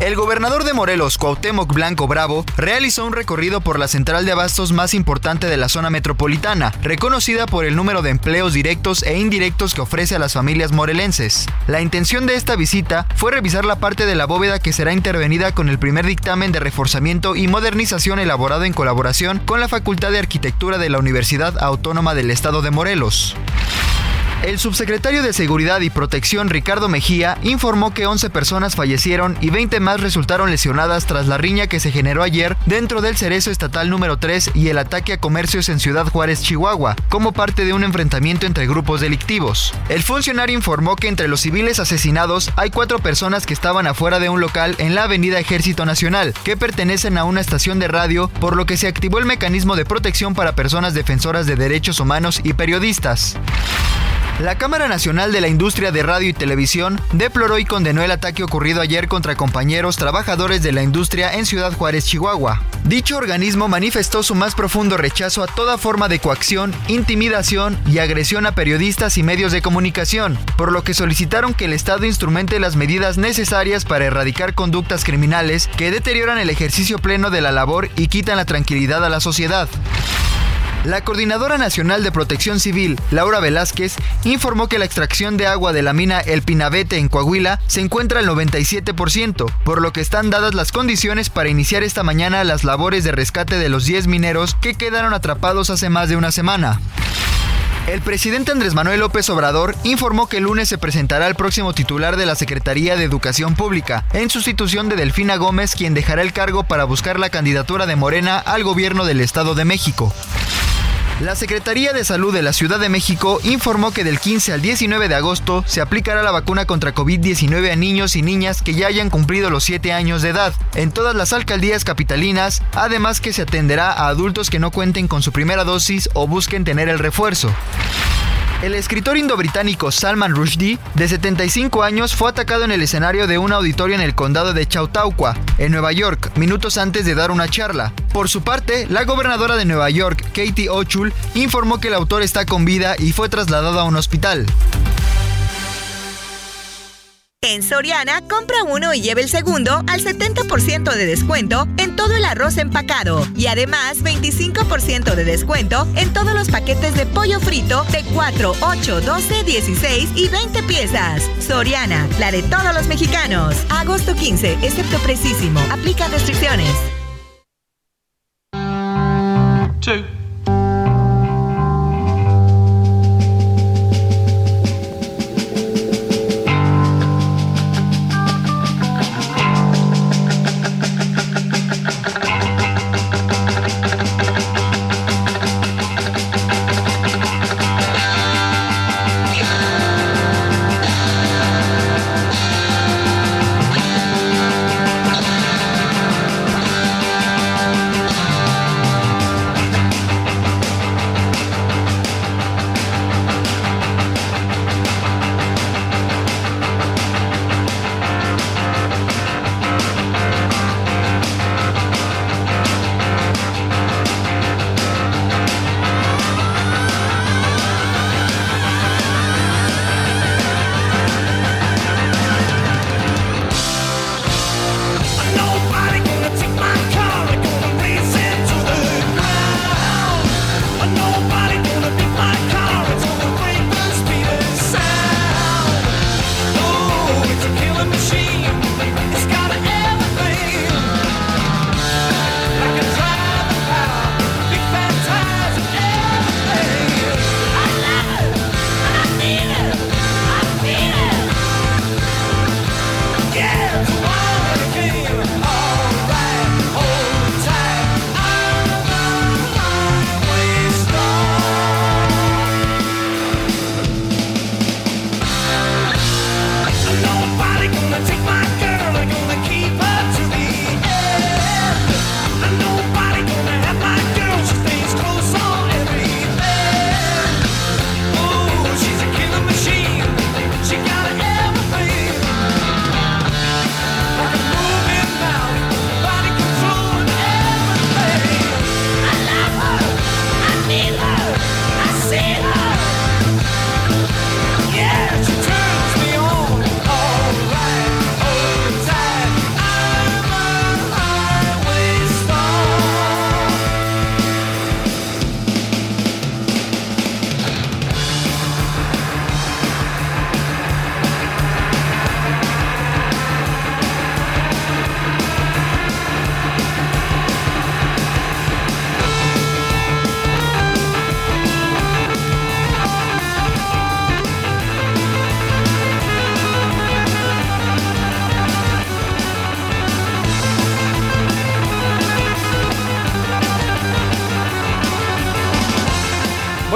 El gobernador de Morelos, Cuauhtémoc Blanco Bravo, realizó un recorrido por la central de abastos más importante de la zona metropolitana, reconocida por el número de empleos directos e indirectos que ofrece a las familias morelenses. La intención de esta visita fue revisar la parte de la bóveda que será intervenida con el primer dictamen de reforzamiento y modernización elaborado en colaboración con la Facultad de Arquitectura de la Universidad Autónoma del Estado de Morelos. El subsecretario de Seguridad y Protección Ricardo Mejía informó que 11 personas fallecieron y 20 más resultaron lesionadas tras la riña que se generó ayer dentro del Cerezo Estatal número 3 y el ataque a comercios en Ciudad Juárez, Chihuahua, como parte de un enfrentamiento entre grupos delictivos. El funcionario informó que entre los civiles asesinados hay cuatro personas que estaban afuera de un local en la Avenida Ejército Nacional, que pertenecen a una estación de radio, por lo que se activó el mecanismo de protección para personas defensoras de derechos humanos y periodistas. La Cámara Nacional de la Industria de Radio y Televisión deploró y condenó el ataque ocurrido ayer contra compañeros trabajadores de la industria en Ciudad Juárez, Chihuahua. Dicho organismo manifestó su más profundo rechazo a toda forma de coacción, intimidación y agresión a periodistas y medios de comunicación, por lo que solicitaron que el Estado instrumente las medidas necesarias para erradicar conductas criminales que deterioran el ejercicio pleno de la labor y quitan la tranquilidad a la sociedad. La Coordinadora Nacional de Protección Civil, Laura Velázquez, informó que la extracción de agua de la mina El Pinabete en Coahuila se encuentra al 97%, por lo que están dadas las condiciones para iniciar esta mañana las labores de rescate de los 10 mineros que quedaron atrapados hace más de una semana. El presidente Andrés Manuel López Obrador informó que el lunes se presentará el próximo titular de la Secretaría de Educación Pública, en sustitución de Delfina Gómez, quien dejará el cargo para buscar la candidatura de Morena al gobierno del Estado de México. La Secretaría de Salud de la Ciudad de México informó que del 15 al 19 de agosto se aplicará la vacuna contra COVID-19 a niños y niñas que ya hayan cumplido los 7 años de edad en todas las alcaldías capitalinas, además que se atenderá a adultos que no cuenten con su primera dosis o busquen tener el refuerzo. El escritor indo-británico Salman Rushdie, de 75 años, fue atacado en el escenario de un auditorio en el condado de Chautauqua, en Nueva York, minutos antes de dar una charla. Por su parte, la gobernadora de Nueva York, Katie Ochul, informó que el autor está con vida y fue trasladado a un hospital. En Soriana, compra uno y lleve el segundo al 70% de descuento en todo el arroz empacado y además 25% de descuento en todos los paquetes de pollo frito de 4, 8, 12, 16 y 20 piezas. Soriana, la de todos los mexicanos. Agosto 15, excepto precisísimo. Aplica restricciones.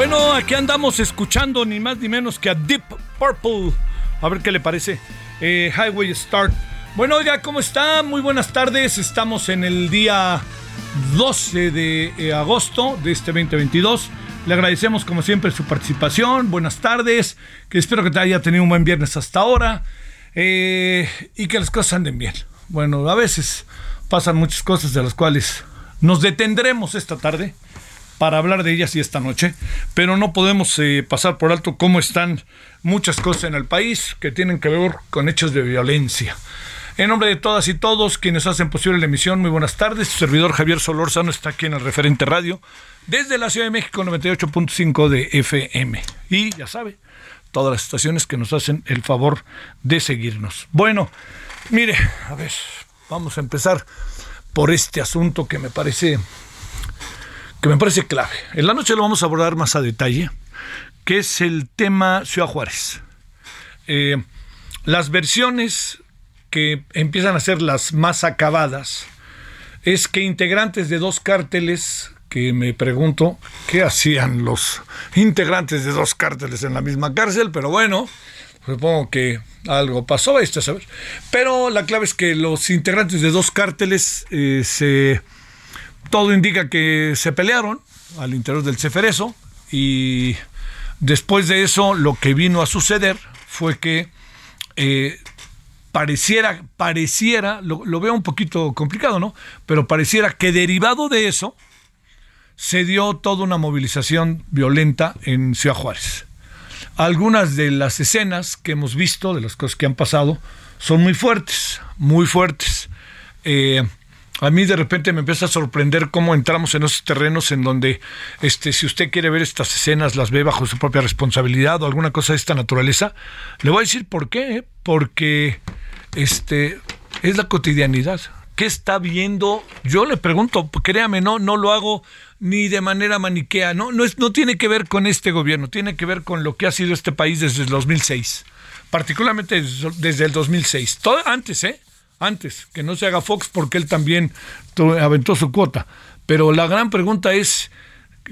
Bueno, aquí andamos escuchando ni más ni menos que a Deep Purple. A ver qué le parece. Eh, Highway Start. Bueno, oiga, ¿cómo está? Muy buenas tardes. Estamos en el día 12 de eh, agosto de este 2022. Le agradecemos como siempre su participación. Buenas tardes. Que espero que te haya tenido un buen viernes hasta ahora. Eh, y que las cosas anden bien. Bueno, a veces pasan muchas cosas de las cuales nos detendremos esta tarde para hablar de ellas y esta noche, pero no podemos eh, pasar por alto cómo están muchas cosas en el país que tienen que ver con hechos de violencia. En nombre de todas y todos quienes hacen posible la emisión, muy buenas tardes. Su servidor Javier Solórzano está aquí en el referente radio desde la Ciudad de México 98.5 de FM. Y ya sabe, todas las estaciones que nos hacen el favor de seguirnos. Bueno, mire, a ver, vamos a empezar por este asunto que me parece que me parece clave. En la noche lo vamos a abordar más a detalle, que es el tema Ciudad Juárez. Eh, las versiones que empiezan a ser las más acabadas es que integrantes de dos cárteles, que me pregunto qué hacían los integrantes de dos cárteles en la misma cárcel, pero bueno, supongo que algo pasó, esto a saber. Pero la clave es que los integrantes de dos cárteles eh, se todo indica que se pelearon al interior del Ceferezo y después de eso lo que vino a suceder fue que eh, pareciera, pareciera, lo, veo un poquito complicado, ¿no? Pero pareciera que derivado de eso se dio toda una movilización violenta en Ciudad Juárez. Algunas de las escenas que hemos visto, de las cosas que han pasado, son muy fuertes, muy fuertes. Eh, a mí de repente me empieza a sorprender cómo entramos en esos terrenos en donde, este, si usted quiere ver estas escenas, las ve bajo su propia responsabilidad o alguna cosa de esta naturaleza. Le voy a decir por qué, ¿eh? porque este, es la cotidianidad. ¿Qué está viendo? Yo le pregunto, créame, no, no lo hago ni de manera maniquea, no, no, es, no tiene que ver con este gobierno, tiene que ver con lo que ha sido este país desde el 2006, particularmente desde el 2006, todo antes, ¿eh? Antes, que no se haga Fox porque él también aventó su cuota. Pero la gran pregunta es,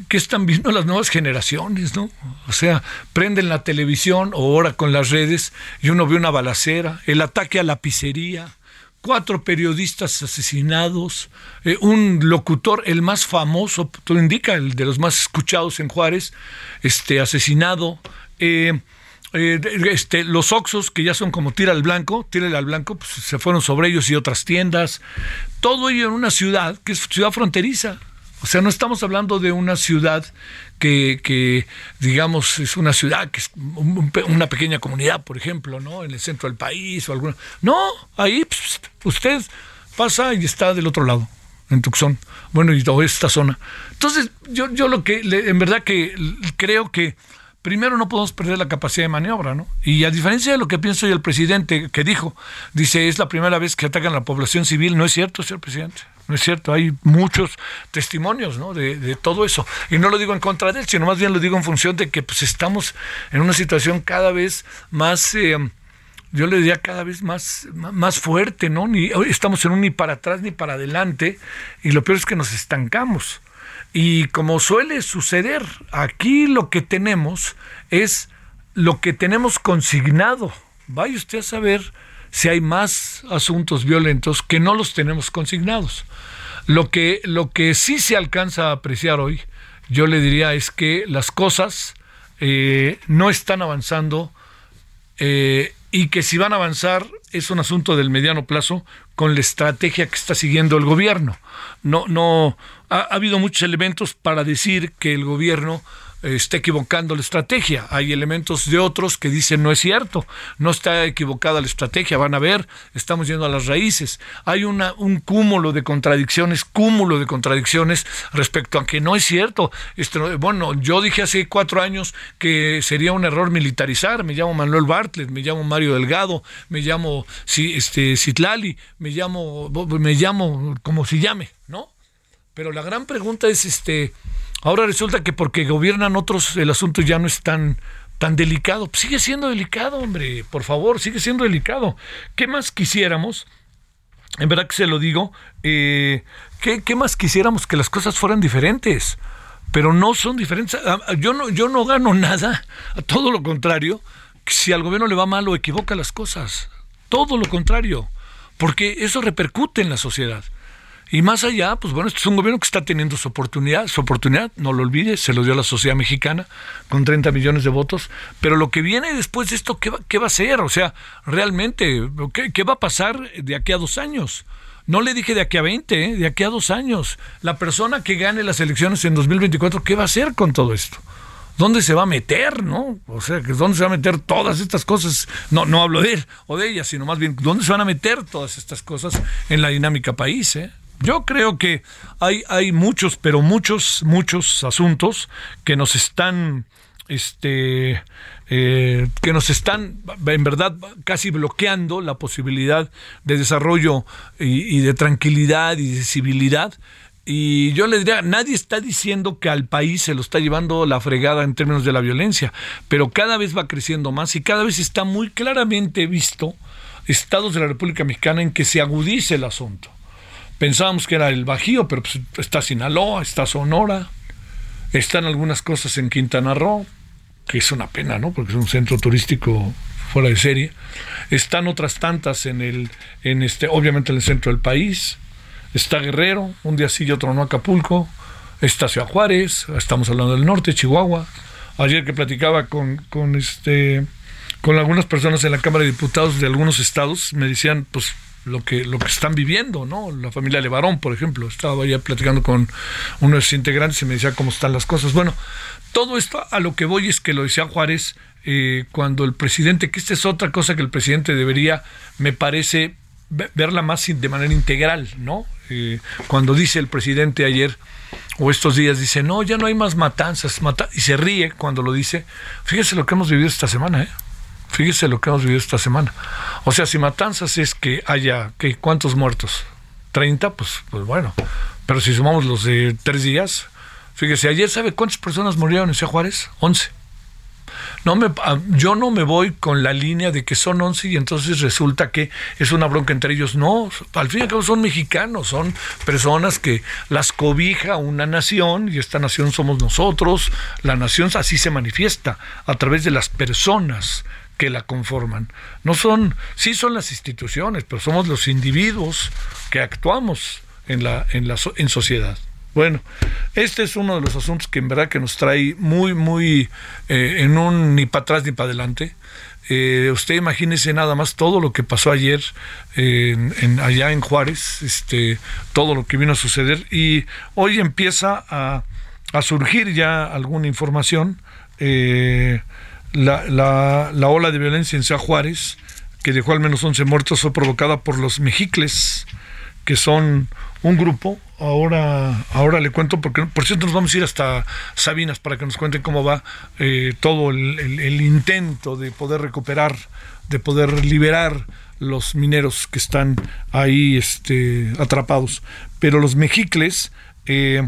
¿qué están viendo las nuevas generaciones? ¿no? O sea, prenden la televisión o ahora con las redes y uno ve una balacera, el ataque a la pizzería, cuatro periodistas asesinados, eh, un locutor, el más famoso, todo indica, el de los más escuchados en Juárez, este, asesinado. Eh, eh, este, los Oxos, que ya son como tira al blanco, tírale al blanco, pues se fueron sobre ellos y otras tiendas. Todo ello en una ciudad que es ciudad fronteriza. O sea, no estamos hablando de una ciudad que, que digamos, es una ciudad que es una pequeña comunidad, por ejemplo, ¿no? En el centro del país o alguna. No, ahí pues, usted pasa y está del otro lado, en Tucson. Bueno, y toda esta zona. Entonces, yo, yo lo que, en verdad que creo que primero no podemos perder la capacidad de maniobra, ¿no? Y a diferencia de lo que pienso yo el presidente que dijo, dice, es la primera vez que atacan a la población civil, no es cierto, señor presidente. No es cierto, hay muchos testimonios ¿no? de, todo eso. Y no lo digo en contra de él, sino más bien lo digo en función de que pues, estamos en una situación cada vez más, eh, yo le diría cada vez más, más fuerte, ¿no? Ni, estamos en un ni para atrás ni para adelante, y lo peor es que nos estancamos. Y como suele suceder, aquí lo que tenemos es lo que tenemos consignado. Vaya usted a saber si hay más asuntos violentos que no los tenemos consignados. Lo que, lo que sí se alcanza a apreciar hoy, yo le diría, es que las cosas eh, no están avanzando eh, y que si van a avanzar es un asunto del mediano plazo con la estrategia que está siguiendo el gobierno. No, no, ha, habido muchos elementos para decir que el gobierno está equivocando la estrategia. Hay elementos de otros que dicen no es cierto, no está equivocada la estrategia, van a ver, estamos yendo a las raíces. Hay una, un cúmulo de contradicciones, cúmulo de contradicciones respecto a que no es cierto. bueno, yo dije hace cuatro años que sería un error militarizar, me llamo Manuel Bartlett, me llamo Mario Delgado, me llamo este, Citlali, me llamo, me llamo como se llame, ¿no? Pero la gran pregunta es, este, ahora resulta que porque gobiernan otros el asunto ya no es tan, tan delicado. Sigue siendo delicado, hombre, por favor, sigue siendo delicado. ¿Qué más quisiéramos? En verdad que se lo digo, eh, ¿qué, ¿qué más quisiéramos que las cosas fueran diferentes? pero no son diferentes. Ah, yo no, yo no gano nada, todo lo contrario, si al gobierno le va mal o equivoca las cosas, todo lo contrario, porque eso repercute en la sociedad. Y más allá, pues bueno, este es un gobierno que está teniendo su oportunidad, su oportunidad, no lo olvide, se lo dio a la sociedad mexicana con 30 millones de votos, pero lo que viene después de esto, ¿qué va, qué va a ser? O sea, realmente, ¿qué, ¿qué, va a pasar de aquí a dos años? No le dije de aquí a 20, ¿eh? de aquí a dos años. La persona que gane las elecciones en 2024, ¿qué va a hacer con todo esto? ¿Dónde se va a meter, no? O sea, ¿dónde se va a meter todas estas cosas? No, no hablo de él o de ella, sino más bien, ¿dónde se van a meter todas estas cosas en la dinámica país, eh? Yo creo que hay, hay muchos, pero muchos, muchos asuntos que nos están, este, eh, que nos están, en verdad, casi bloqueando la posibilidad de desarrollo y, y de tranquilidad y de civilidad y yo le diría, nadie está diciendo que al país se lo está llevando la fregada en términos de la violencia, pero cada vez va creciendo más y cada vez está muy claramente visto estados de la República Mexicana en que se agudice el asunto. Pensábamos que era el Bajío, pero pues está Sinaloa, está Sonora, están algunas cosas en Quintana Roo, que es una pena, ¿no? Porque es un centro turístico fuera de serie. Están otras tantas en el, en este, obviamente en el centro del país. Está Guerrero, un día sí y otro no Acapulco. Está Ciudad Juárez, estamos hablando del norte, Chihuahua. Ayer que platicaba con, con este con algunas personas en la Cámara de Diputados de algunos estados, me decían, pues lo que, lo que están viviendo, ¿no? La familia Levarón, por ejemplo. Estaba ya platicando con uno de sus integrantes y me decía cómo están las cosas. Bueno, todo esto a lo que voy es que lo decía Juárez, eh, cuando el presidente, que esta es otra cosa que el presidente debería, me parece, verla más de manera integral, ¿no? Eh, cuando dice el presidente ayer o estos días, dice, no, ya no hay más matanzas, mata y se ríe cuando lo dice. Fíjese lo que hemos vivido esta semana, ¿eh? Fíjese lo que hemos vivido esta semana. O sea, si matanzas es que haya, que ¿cuántos muertos? ¿30? Pues, pues bueno. Pero si sumamos los de tres días, fíjese, ayer sabe cuántas personas murieron en Ciudad Juárez? 11. No me, yo no me voy con la línea de que son 11 y entonces resulta que es una bronca entre ellos. No, al fin y al cabo son mexicanos, son personas que las cobija una nación y esta nación somos nosotros. La nación así se manifiesta a través de las personas que la conforman. No son, sí son las instituciones, pero somos los individuos que actuamos en la, en la en sociedad. Bueno, este es uno de los asuntos que en verdad que nos trae muy, muy eh, en un ni para atrás ni para adelante. Eh, usted imagínese nada más todo lo que pasó ayer en, allá en Juárez, este, todo lo que vino a suceder y hoy empieza a, a surgir ya alguna información. Eh, la, la, la, ola de violencia en Ciudad Juárez, que dejó al menos 11 muertos, fue provocada por los mexicles, que son un grupo. Ahora, ahora le cuento, porque por cierto nos vamos a ir hasta Sabinas para que nos cuenten cómo va eh, todo el, el, intento de poder recuperar, de poder liberar los mineros que están ahí este, atrapados. Pero los mexicles, eh,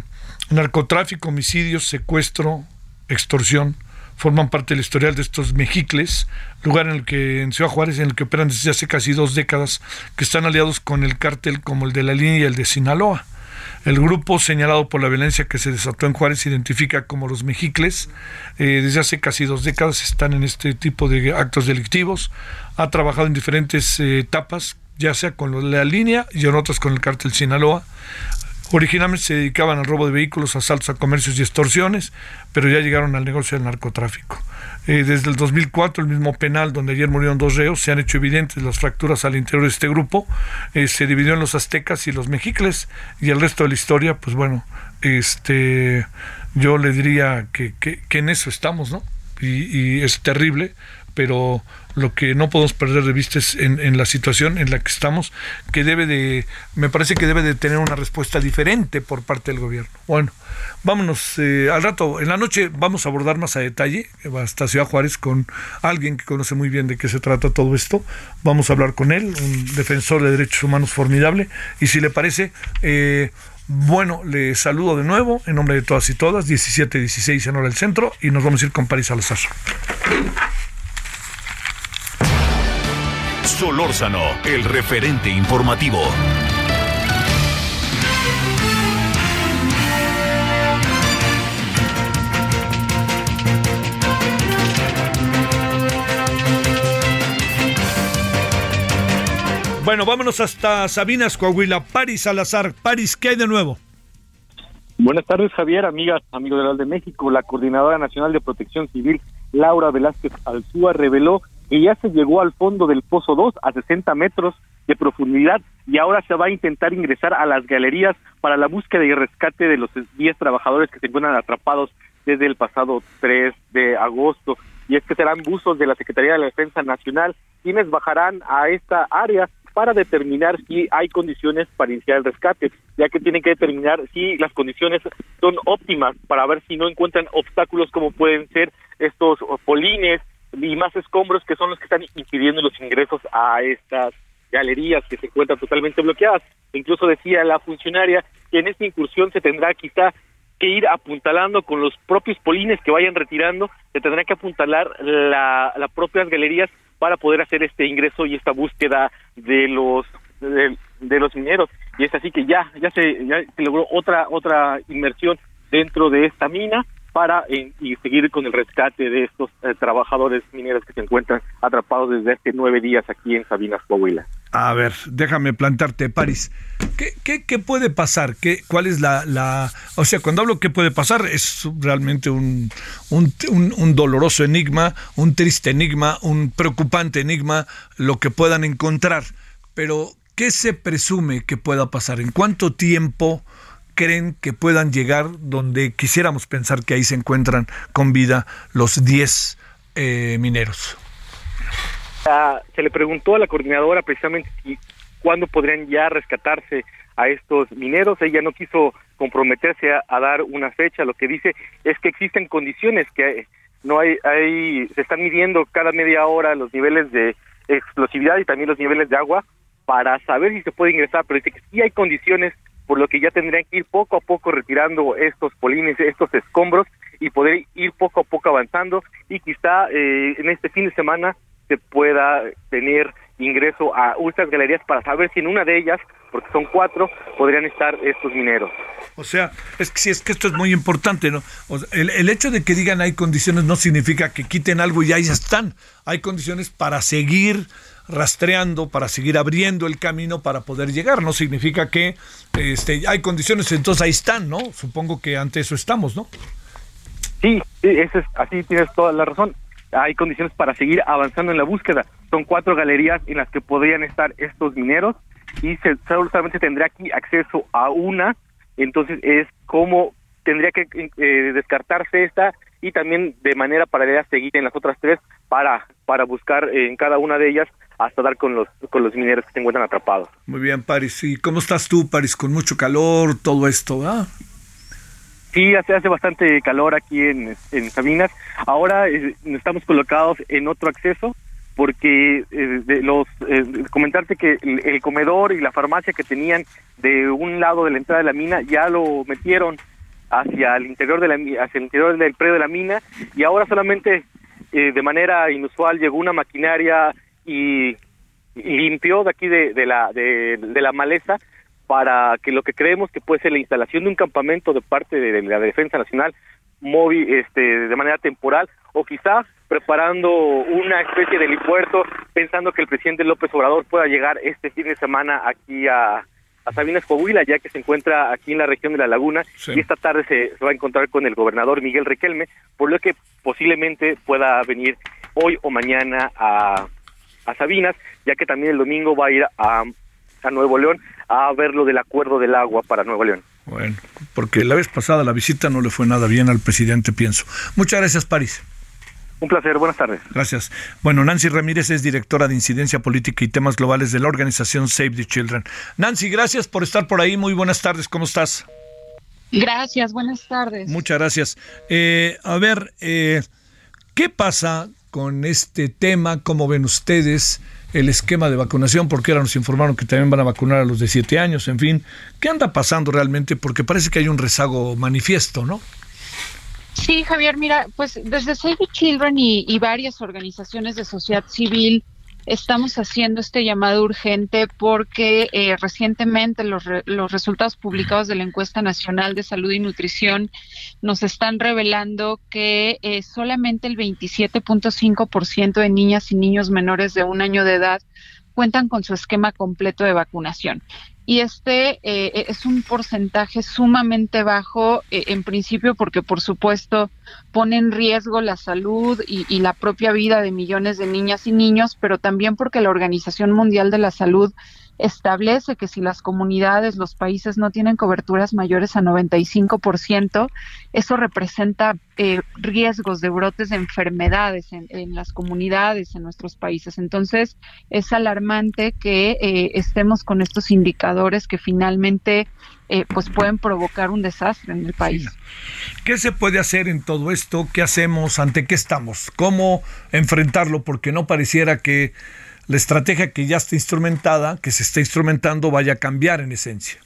narcotráfico, homicidios, secuestro, extorsión, forman parte del historial de estos mexicles, lugar en el que en Ciudad Juárez, en el que operan desde hace casi dos décadas, que están aliados con el cártel como el de la línea y el de Sinaloa. El grupo señalado por la violencia que se desató en Juárez se identifica como los mexicles. Eh, desde hace casi dos décadas están en este tipo de actos delictivos. Ha trabajado en diferentes eh, etapas, ya sea con la línea y en otras con el cártel Sinaloa. Originalmente se dedicaban al robo de vehículos, asaltos a comercios y extorsiones, pero ya llegaron al negocio del narcotráfico. Eh, desde el 2004, el mismo penal donde ayer murieron dos reos, se han hecho evidentes las fracturas al interior de este grupo. Eh, se dividió en los aztecas y los mexicles, y el resto de la historia, pues bueno, este, yo le diría que, que, que en eso estamos, ¿no? Y, y es terrible, pero lo que no podemos perder de vista es en, en, la situación en la que estamos, que debe de, me parece que debe de tener una respuesta diferente por parte del gobierno. Bueno, vámonos eh, al rato, en la noche vamos a abordar más a detalle, hasta Ciudad Juárez, con alguien que conoce muy bien de qué se trata todo esto. Vamos a hablar con él, un defensor de derechos humanos formidable, y si le parece... Eh, bueno, le saludo de nuevo en nombre de todas y todas, 17-16 en hora del centro, y nos vamos a ir con París Salazar. Solórzano, el referente informativo. Bueno, vámonos hasta Sabinas, Coahuila. París Salazar. París, ¿qué hay de nuevo? Buenas tardes, Javier, amigas, amigos del de México. La Coordinadora Nacional de Protección Civil, Laura Velázquez Alzúa, reveló que ya se llegó al fondo del Pozo 2 a 60 metros de profundidad y ahora se va a intentar ingresar a las galerías para la búsqueda y rescate de los 10 trabajadores que se encuentran atrapados desde el pasado 3 de agosto. Y es que serán buzos de la Secretaría de la Defensa Nacional quienes bajarán a esta área para determinar si hay condiciones para iniciar el rescate, ya que tienen que determinar si las condiciones son óptimas para ver si no encuentran obstáculos como pueden ser estos polines y más escombros que son los que están impidiendo los ingresos a estas galerías que se encuentran totalmente bloqueadas. Incluso decía la funcionaria que en esta incursión se tendrá quizá que ir apuntalando con los propios polines que vayan retirando, se tendrá que apuntalar la, las propias galerías para poder hacer este ingreso y esta búsqueda de los de, los mineros y es así que ya ya se ya se logró otra otra inmersión dentro de esta mina para eh, y seguir con el rescate de estos eh, trabajadores mineros que se encuentran atrapados desde hace nueve días aquí en Sabinas, Coahuila. A ver, déjame plantarte, París. ¿Qué, puede pasar? ¿Qué, ¿Cuál es la? O sea, cuando hablo qué puede pasar, es realmente un, doloroso enigma, un triste enigma, un preocupante enigma, lo que puedan encontrar. Pero, ¿qué se presume que pueda pasar? ¿En cuánto tiempo creen que puedan llegar donde quisiéramos pensar que ahí se encuentran con vida los 10 eh, mineros? se le preguntó a la coordinadora precisamente si cuándo podrían ya rescatarse a estos mineros. Ella no quiso comprometerse a, dar una fecha. Lo que dice es que existen condiciones que no hay, hay, se están midiendo cada media hora los niveles de explosividad y también los niveles de agua para saber si se puede ingresar, pero dice que sí hay condiciones por lo que ya tendrían que ir poco a poco retirando estos polines, estos escombros y poder ir poco a poco avanzando y quizá eh, en este fin de semana se pueda tener ingreso a estas galerías para saber si en una de ellas, porque son cuatro, podrían estar estos mineros. O sea, es que si es que esto es muy importante, ¿no? el, el, hecho de que digan hay condiciones no significa que quiten algo y ahí están. Hay condiciones para seguir rastreando, para seguir abriendo el camino para poder llegar. No significa que este, hay condiciones, entonces ahí están, ¿no? Supongo que ante eso estamos, ¿no? Sí, eso es, así tienes toda la razón hay condiciones para seguir avanzando en la búsqueda. Son cuatro galerías en las que podrían estar estos mineros y se, solamente tendría aquí acceso a una, entonces es como tendría que eh, descartarse esta y también de manera paralela seguir en las otras tres para para buscar en cada una de ellas hasta dar con los con los mineros que se encuentran atrapados. Muy bien, Paris. ¿Y cómo estás tú, Paris? Con mucho calor, todo esto, ¿ah? Sí, hace, hace bastante calor aquí en, en Sabinas. Ahora eh, estamos colocados en otro acceso porque eh, de los eh, comentarte que el, comedor y la farmacia que tenían de un lado de la entrada de la mina ya lo metieron hacia el interior de la hacia el interior del predio de la mina y ahora solamente de manera inusual llegó una maquinaria y, limpió de aquí de, de la de, de la maleza para que lo que creemos que puede ser la instalación de un campamento de parte de, la Defensa Nacional móvil este de manera temporal o quizás preparando una especie de helipuerto pensando que el presidente López Obrador pueda llegar este fin de semana aquí a, a Sabinas Coahuila ya que se encuentra aquí en la región de la Laguna y esta tarde se, se, va a encontrar con el gobernador Miguel Requelme por lo que posiblemente pueda venir hoy o mañana a, a Sabinas ya que también el domingo va a ir a, a Nuevo León a ver lo del acuerdo del agua para Nuevo León. Bueno, porque la vez pasada la visita no le fue nada bien al presidente, pienso. Muchas gracias, París. Un placer, buenas tardes. Gracias. Bueno, Nancy Ramírez es directora de Incidencia Política y Temas Globales de la organización Save the Children. Nancy, gracias por estar por ahí. Muy buenas tardes, ¿cómo estás? Gracias, buenas tardes. Muchas gracias. Eh, a ver, eh, ¿qué pasa con este tema? ¿Cómo ven ustedes? el esquema de vacunación, porque ahora nos informaron que también van a vacunar a los de 7 años, en fin. ¿Qué anda pasando realmente? Porque parece que hay un rezago manifiesto, ¿no? Sí, Javier, mira, pues desde Save the Children y, y varias organizaciones de sociedad civil estamos haciendo este llamado urgente porque eh, recientemente los, los resultados publicados de la encuesta nacional de salud y nutrición nos están revelando que eh, solamente el 27.5% de niñas y niños menores de un año de edad cuentan con su esquema completo de vacunación. Y este eh, es un porcentaje sumamente bajo, eh, en principio porque por supuesto pone en riesgo la salud y, y la propia vida de millones de niñas y niños, pero también porque la Organización Mundial de la Salud establece que si las comunidades, los países no tienen coberturas mayores a 95%, eso representa eh, riesgos de brotes de enfermedades en, las comunidades, en nuestros países. Entonces, es alarmante que eh, estemos con estos indicadores que finalmente eh, pues pueden provocar un desastre en el país. ¿Qué se puede hacer en todo esto? ¿Qué hacemos? ¿Ante qué estamos? ¿Cómo enfrentarlo? Porque no pareciera que la estrategia que ya está instrumentada, que se está instrumentando, vaya a cambiar en esencia.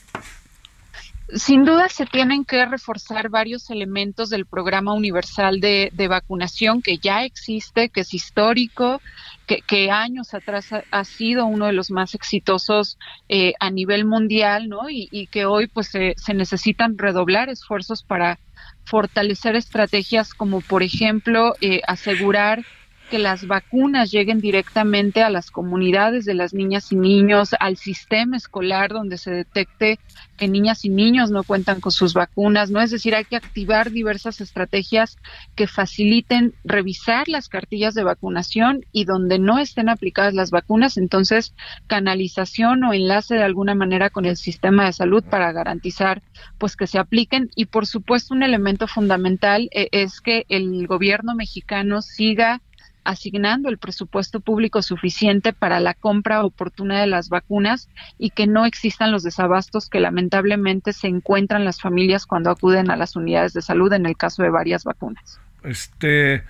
Sin duda se tienen que reforzar varios elementos del programa universal de, vacunación que ya existe, que es histórico, que, años atrás ha, sido uno de los más exitosos eh, a nivel mundial, ¿no? Y, que hoy pues se, necesitan redoblar esfuerzos para fortalecer estrategias como por ejemplo eh, asegurar que las vacunas lleguen directamente a las comunidades de las niñas y niños, al sistema escolar donde se detecte que niñas y niños no cuentan con sus vacunas, ¿no? Es decir, hay que activar diversas estrategias que faciliten revisar las cartillas de vacunación y donde no estén aplicadas las vacunas, entonces canalización o enlace de alguna manera con el sistema de salud para garantizar pues que se apliquen y por supuesto un elemento fundamental eh, es que el gobierno mexicano siga asignando el presupuesto público suficiente para la compra oportuna de las vacunas y que no existan los desabastos que lamentablemente se encuentran las familias cuando acuden a las unidades de salud en el caso de varias vacunas. Este,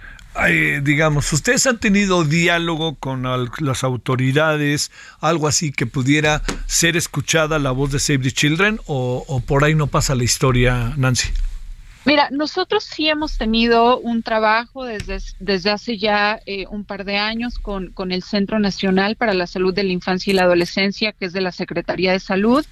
digamos, ¿ustedes han tenido diálogo con las autoridades, algo así que pudiera ser escuchada la voz de Save the Children o, o por ahí no pasa la historia, Nancy? Mira, nosotros sí hemos tenido un trabajo desde, desde hace ya eh, un par de años con, con, el Centro Nacional para la Salud de la Infancia y la Adolescencia, que es de la Secretaría de Salud,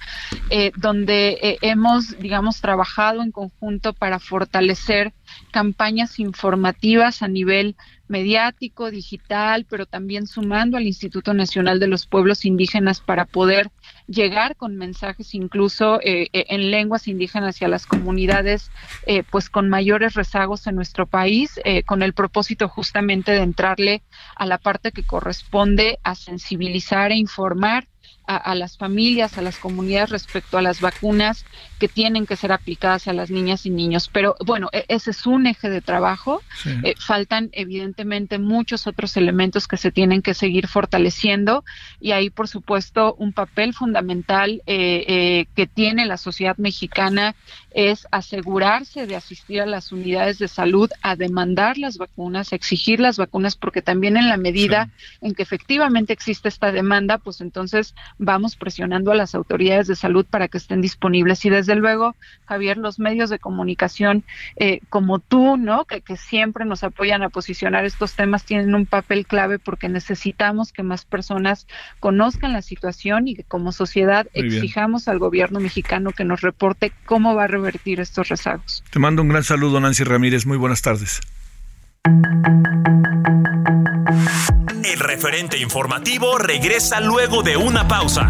eh, donde eh, hemos, digamos, trabajado en conjunto para fortalecer campañas informativas a nivel mediático, digital, pero también sumando al Instituto Nacional de los Pueblos Indígenas para poder llegar con mensajes incluso eh, eh, en lenguas indígenas y a las comunidades eh, pues con mayores rezagos en nuestro país, con el propósito justamente de entrarle a la parte que corresponde a sensibilizar e informar a, las familias, a las comunidades respecto a las vacunas que tienen que ser aplicadas a las niñas y niños. Pero bueno, e, ese es un eje de trabajo. Eh, faltan evidentemente muchos otros elementos que se tienen que seguir fortaleciendo y ahí, por supuesto, un papel fundamental eh, eh, que tiene la sociedad mexicana es asegurarse de asistir a las unidades de salud a demandar las vacunas, a exigir las vacunas, porque también en la medida en que efectivamente existe esta demanda, pues entonces vamos presionando a las autoridades de salud para que estén disponibles. Y desde luego, Javier, los medios de comunicación eh, como tú, ¿no? Que, que siempre nos apoyan a posicionar estos temas, tienen un papel clave porque necesitamos que más personas conozcan la situación y que como sociedad exijamos al gobierno mexicano que nos reporte cómo va a estos rezagos. Te mando un gran saludo, Nancy Ramírez. Muy buenas tardes. El referente informativo regresa luego de una pausa.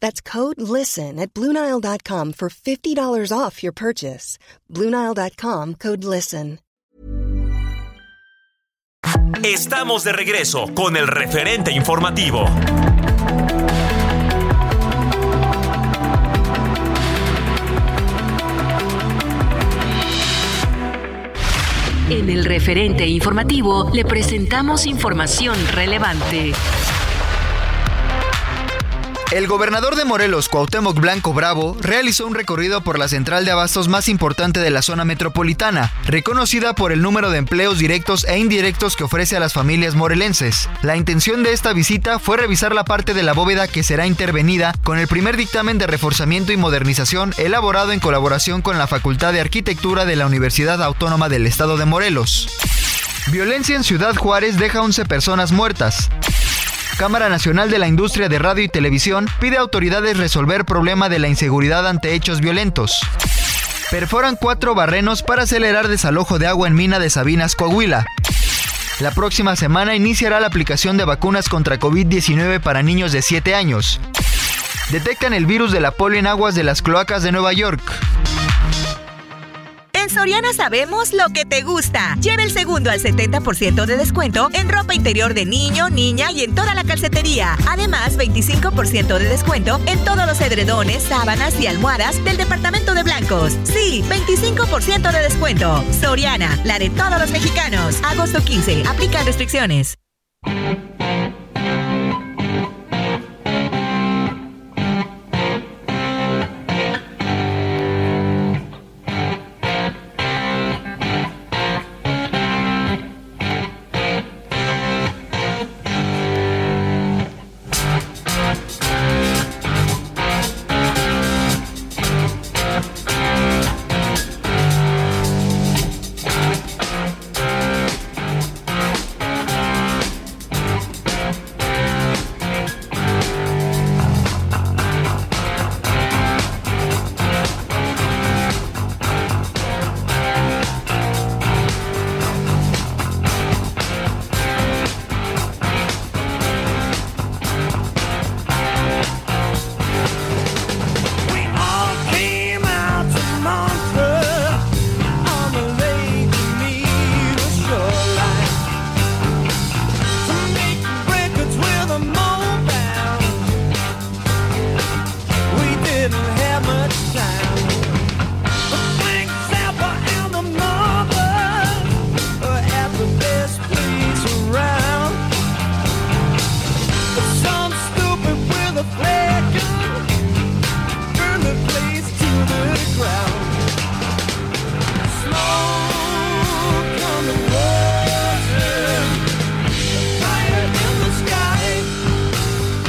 That's code LISTEN at Bluenile.com for $50 off your purchase. Bluenile.com code LISTEN. Estamos de regreso con el referente informativo. En el referente informativo le presentamos información relevante. El gobernador de Morelos, Cuauhtémoc Blanco Bravo, realizó un recorrido por la central de abastos más importante de la zona metropolitana, reconocida por el número de empleos directos e indirectos que ofrece a las familias morelenses. La intención de esta visita fue revisar la parte de la bóveda que será intervenida con el primer dictamen de reforzamiento y modernización elaborado en colaboración con la Facultad de Arquitectura de la Universidad Autónoma del Estado de Morelos. Violencia en Ciudad Juárez deja 11 personas muertas. Cámara Nacional de la Industria de Radio y Televisión pide a autoridades resolver problema de la inseguridad ante hechos violentos. Perforan cuatro barrenos para acelerar desalojo de agua en mina de Sabinas, Coahuila. La próxima semana iniciará la aplicación de vacunas contra COVID-19 para niños de 7 años. Detectan el virus de la polio en aguas de las cloacas de Nueva York. En Soriana sabemos lo que te gusta. Lleva el segundo al 70% de descuento en ropa interior de niño, niña y en toda la calcetería. Además, 25% de descuento en todos los edredones, sábanas y almohadas del departamento de blancos. Sí, 25% de descuento. Soriana, la de todos los mexicanos. Agosto 15. Aplica restricciones.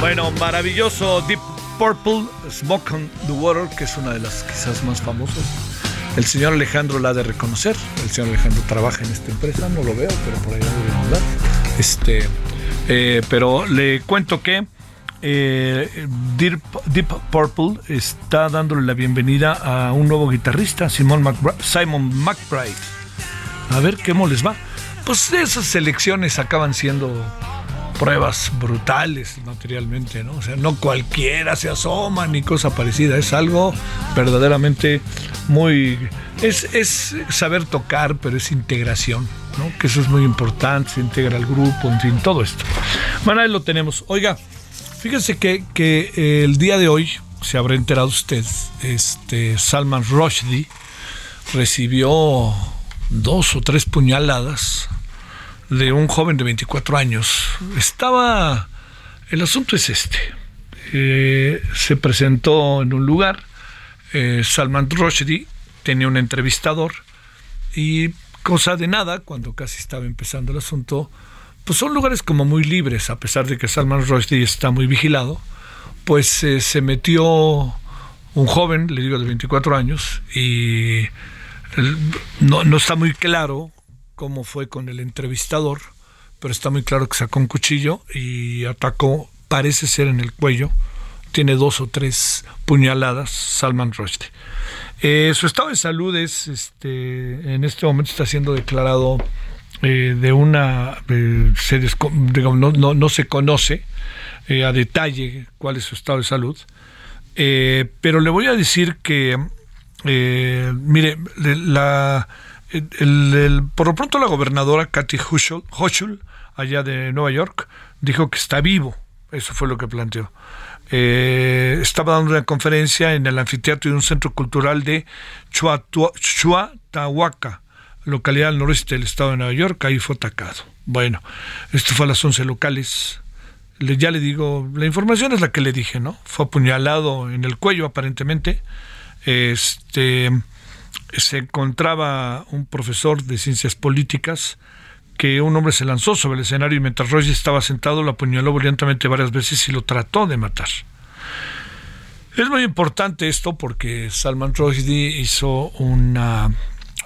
Bueno, maravilloso Deep Purple, Smoke on the Water, que es una de las quizás más famosas. El señor Alejandro la ha de reconocer. El señor Alejandro trabaja en esta empresa, no lo veo, pero por ahí debe hablar. Este, eh, pero le cuento que eh, Deep, Purple está dándole la bienvenida a un nuevo guitarrista, Simon McBride, Simon McBride. A ver cómo les va. Pues esas selecciones acaban siendo pruebas brutales materialmente, ¿no? O sea, no cualquiera se asoma ni cosa parecida, es algo verdaderamente muy... Es, es saber tocar, pero es integración, ¿no? Que eso es muy importante, se integra al grupo, en fin, todo esto. Bueno, ahí lo tenemos. Oiga, fíjese que, que eh, el día de hoy, se habrá enterado usted, este Salman Rushdie recibió dos o tres puñaladas de un joven de 24 años. Estaba, el asunto es este, eh, se presentó en un lugar, eh, Salman Rushdie tenía un entrevistador y cosa de nada, cuando casi estaba empezando el asunto, pues son lugares como muy libres, a pesar de que Salman Rushdie está muy vigilado, pues eh, se metió un joven, le digo de 24 años, y no, no está muy claro cómo fue con el entrevistador, pero está muy claro que sacó un cuchillo y atacó, parece ser en el cuello, tiene dos o tres puñaladas, Salman Rushdie. Eh, su estado de salud es, este, en este momento está siendo declarado eh, de una, eh, digamos, no, se conoce a detalle cuál es su estado de salud, pero le voy a decir que, mire, la el, por lo pronto la gobernadora Kathy Hochul, allá de Nueva York, dijo que está vivo. Eso fue lo que planteó. Eh, estaba dando una conferencia en el anfiteatro de un centro cultural de Chuatahuaca, localidad al noreste del estado de Nueva York. Ahí fue atacado. Bueno, esto fue a las 11 locales. ya le digo, la información es la que le dije, ¿no? Fue apuñalado en el cuello aparentemente. Este se encontraba un profesor de ciencias políticas que un hombre se lanzó sobre el escenario y mientras Rushdie estaba sentado lo apuñaló violentemente varias veces y lo trató de matar. Es muy importante esto porque Salman Rushdie hizo un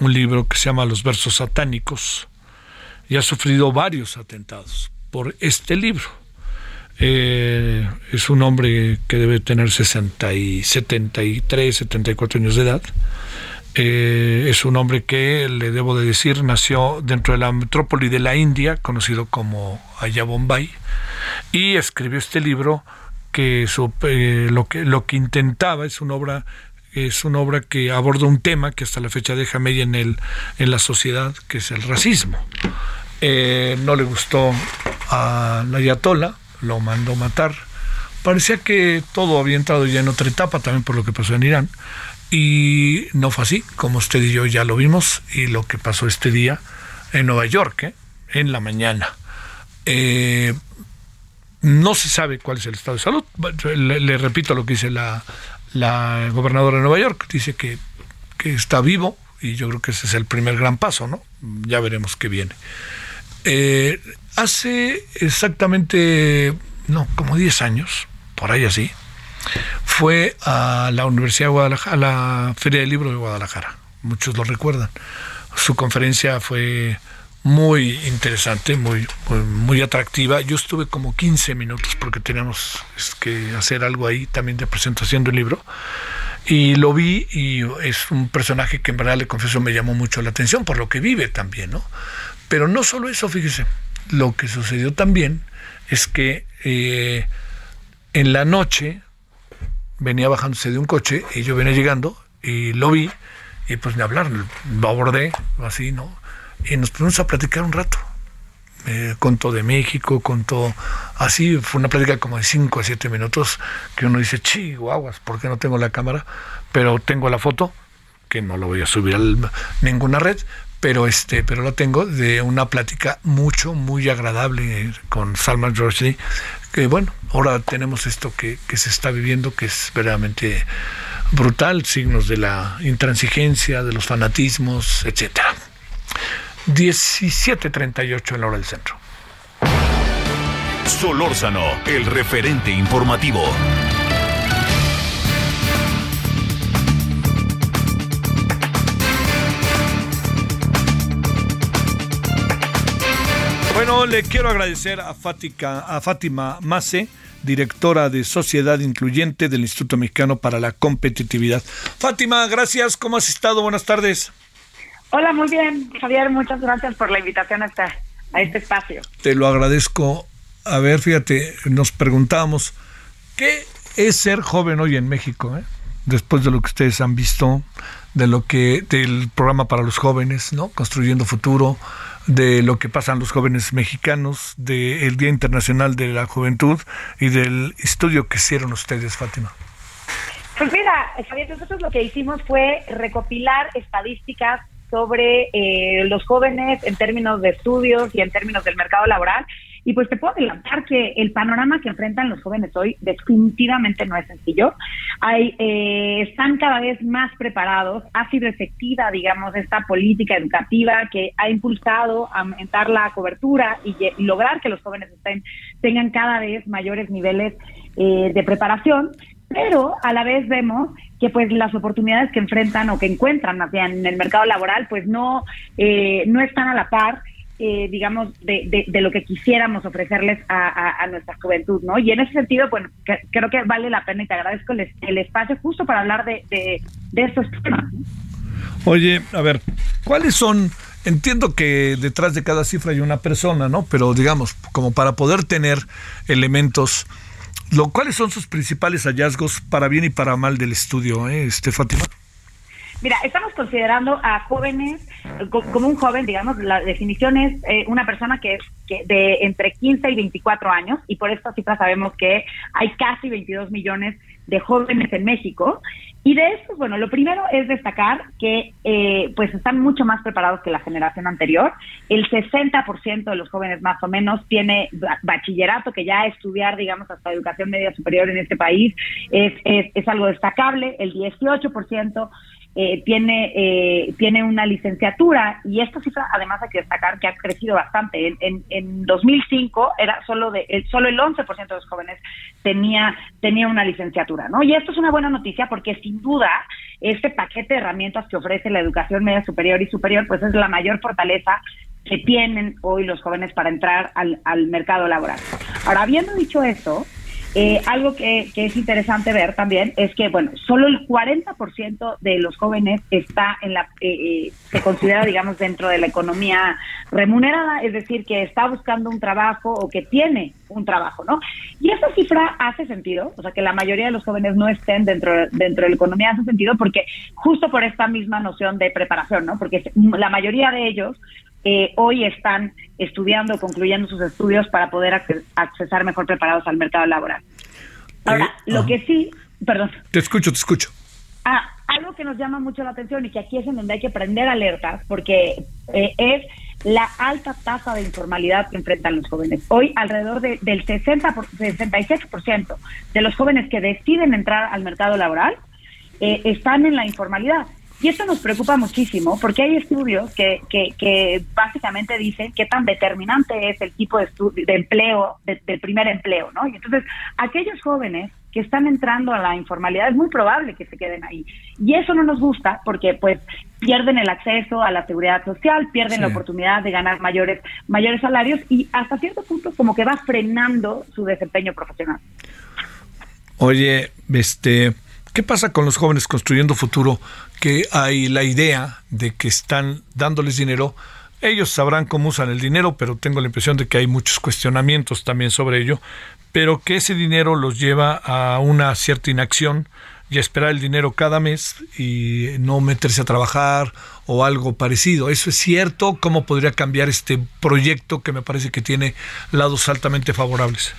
libro que se llama Los versos satánicos y ha sufrido varios atentados por este libro. Eh, es un hombre que debe tener 60 y 73, 74 años de edad eh, es un hombre que, le debo de decir, nació dentro de la metrópoli de la India, conocido como Allá Bombay, y escribió este libro que, eh, lo que lo que intentaba es una obra es una obra que aborda un tema que hasta la fecha deja media en el en la sociedad que es el racismo. Eh, no le gustó a la lo mandó matar. Parecía que todo había entrado ya en otra etapa también por lo que pasó en Irán y no fue así, como usted y yo ya lo vimos, y lo que pasó este día en Nueva York, ¿eh? en la mañana. Eh, no se sabe cuál es el estado de salud. Le, repito lo que dice la, la, gobernadora de Nueva York. Dice que, que, está vivo y yo creo que ese es el primer gran paso, ¿no? Ya veremos qué viene. Eh, hace exactamente, no, como 10 años, por ahí así, fue a la Universidad de Guadalajara, a la Feria del Libro de Guadalajara. Muchos lo recuerdan. Su conferencia fue muy interesante, muy, muy, atractiva. Yo estuve como 15 minutos porque teníamos que hacer algo ahí también de presentación del libro. Y lo vi y es un personaje que en verdad le confieso me llamó mucho la atención por lo que vive también, ¿no? Pero no solo eso, fíjese, lo que sucedió también es que eh, en la noche venía bajándose de un coche y yo venía llegando y lo vi y pues me hablaron, lo abordé así, ¿no? Y nos pusimos a platicar un rato. Me contó de México, contó así, fue una plática como de 5 a 7 minutos que uno dice, chihuahuas, ¿por qué no tengo la cámara? Pero tengo la foto, que no lo voy a subir a ninguna red, pero este pero la tengo de una plática mucho muy agradable con Salman Rushdie que bueno, ahora tenemos esto que, se está viviendo, que es verdaderamente brutal, signos de la intransigencia, de los fanatismos, etcétera. 17.38 en la hora del centro. Solórzano, el referente informativo. Bueno, le quiero agradecer a, a Fátima Mase, directora de Sociedad Incluyente del Instituto Mexicano para la Competitividad. Fátima, gracias. ¿Cómo has estado? Buenas tardes. Hola, muy bien. Javier, muchas gracias por la invitación a, esta, a este espacio. Te lo agradezco. A ver, fíjate, nos preguntábamos, ¿qué es ser joven hoy en México? Eh? Después de lo que ustedes han visto, de lo que, del programa para los jóvenes, ¿no? Construyendo futuro de lo que pasan los jóvenes mexicanos, del Día Internacional de la Juventud y del estudio que hicieron ustedes, Fátima. Pues mira, Javier, nosotros lo que hicimos fue recopilar estadísticas sobre eh, los jóvenes en términos de estudios y en términos del mercado laboral y pues te puedo adelantar que el panorama que enfrentan los jóvenes hoy definitivamente no es sencillo. Hay, eh, están cada vez más preparados. Ha sido efectiva, digamos, esta política educativa que ha impulsado aumentar la cobertura y, lograr que los jóvenes tengan cada vez mayores niveles eh, de preparación pero a la vez vemos que pues las oportunidades que enfrentan o que encuentran más en el mercado laboral pues no eh, no están a la par eh, digamos, de, de, lo que quisiéramos ofrecerles a, nuestra juventud, ¿no? Y en ese sentido, bueno, creo que vale la pena y te agradezco el, espacio justo para hablar de, de, estos temas. Oye, a ver, ¿cuáles son entiendo que detrás de cada cifra hay una persona, ¿no? Pero digamos, como para poder tener elementos, lo, ¿cuáles son sus principales hallazgos para bien y para mal del estudio, eh, este Fátima? Mira, estamos considerando a jóvenes, como un joven, digamos, la definición es eh, una persona que, que de entre 15 y 24 años, y por esta cifra sabemos que hay casi 22 millones de jóvenes en México. Y de estos, bueno, lo primero es destacar que eh, pues están mucho más preparados que la generación anterior. El 60% de los jóvenes más o menos tiene bachillerato, que ya estudiar, digamos, hasta educación media superior en este país es, es, es algo destacable. El 18% eh, tiene, eh, tiene una licenciatura y esta cifra además hay que destacar que ha crecido bastante. En, en, en 2005 era solo, de, el, solo el 11% de los jóvenes tenía, tenía una licenciatura, ¿no? Y esto es una buena noticia porque sin duda este paquete de herramientas que ofrece la educación media superior y superior pues es la mayor fortaleza que tienen hoy los jóvenes para entrar al, al mercado laboral. Ahora, habiendo dicho eso, eh, algo que, es interesante ver también es que, bueno, solo el 40% de los jóvenes está en la, eh, eh, se considera, digamos, dentro de la economía remunerada, es decir, que está buscando un trabajo o que tiene un trabajo, ¿no? Y esa cifra hace sentido, o sea, que la mayoría de los jóvenes no estén dentro, dentro de la economía hace sentido porque justo por esta misma noción de preparación, ¿no? Porque la mayoría de ellos eh, hoy están estudiando, concluyendo sus estudios para poder accesar mejor preparados al mercado laboral. Ahora, eh, lo que sí, perdón. Te escucho, te escucho. Ah, algo que nos llama mucho la atención y que aquí es en donde hay que prender alertas, porque eh, es la alta tasa de informalidad que enfrentan los jóvenes. Hoy alrededor del 60 por, 66% de los jóvenes que deciden entrar al mercado laboral están en la informalidad. Y esto nos preocupa muchísimo porque hay estudios que, que, básicamente dicen qué tan determinante es el tipo de, de empleo, del primer empleo, ¿no? Y entonces, aquellos jóvenes que están entrando a la informalidad es muy probable que se queden ahí. Y eso no nos gusta porque pues pierden el acceso a la seguridad social, pierden la oportunidad de ganar mayores mayores salarios y hasta cierto punto como que va frenando su desempeño profesional. Oye, este ¿Qué pasa con los jóvenes construyendo futuro que hay la idea de que están dándoles dinero? Ellos sabrán cómo usan el dinero, pero tengo la impresión de que hay muchos cuestionamientos también sobre ello, pero que ese dinero los lleva a una cierta inacción y a esperar el dinero cada mes y no meterse a trabajar o algo parecido. ¿Eso es cierto? ¿Cómo podría cambiar este proyecto que me parece que tiene lados altamente favorables?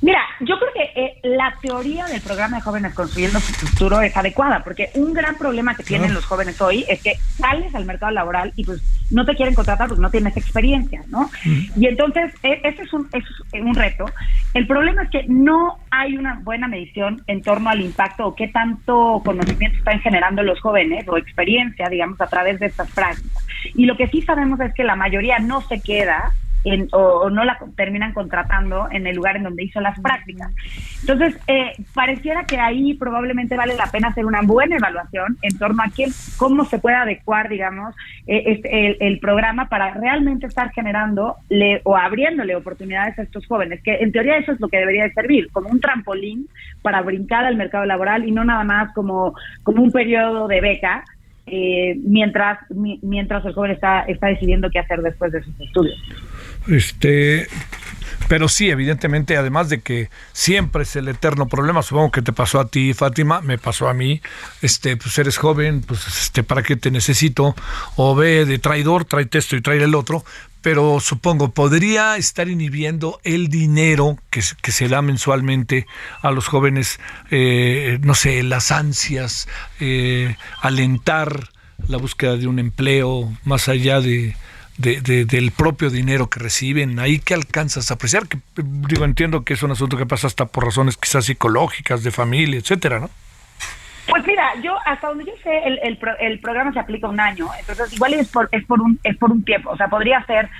Mira, yo creo que eh, la teoría del programa de jóvenes construyendo su futuro es adecuada, porque un gran problema que tienen los jóvenes hoy es que sales al mercado laboral y pues no te quieren contratar porque no tienes experiencia, ¿no? Y entonces, e, ese es un, es un reto. El problema es que no hay una buena medición en torno al impacto o qué tanto conocimiento están generando los jóvenes o experiencia, digamos, a través de estas prácticas. Y lo que sí sabemos es que la mayoría no se queda o, no la terminan contratando en el lugar en donde hizo las prácticas. Entonces, eh, pareciera que ahí probablemente vale la pena hacer una buena evaluación en torno a quién, cómo se puede adecuar, digamos, eh, este, el, programa para realmente estar generando o abriéndole oportunidades a estos jóvenes, que en teoría eso es lo que debería de servir, como un trampolín para brincar al mercado laboral y no nada más como, como un periodo de beca, eh, mientras mientras el joven está está decidiendo qué hacer después de sus estudios. Este, pero sí, evidentemente, además de que siempre es el eterno problema, supongo que te pasó a ti, Fátima, me pasó a mí, este, pues eres joven, pues este, ¿para qué te necesito? O ve de traidor, trae esto y trae el otro, pero supongo, ¿podría estar inhibiendo el dinero que, se da mensualmente a los jóvenes, eh, no sé, las ansias, eh, alentar la búsqueda de un empleo más allá de de, del propio dinero que reciben, ahí que alcanzas a apreciar, que digo, entiendo que es un asunto que pasa hasta por razones quizás psicológicas, de familia, etcétera, ¿no? Pues mira, yo hasta donde yo sé, el, el, el, programa se aplica un año, entonces igual es por, es por un es por un tiempo, o sea, podría ser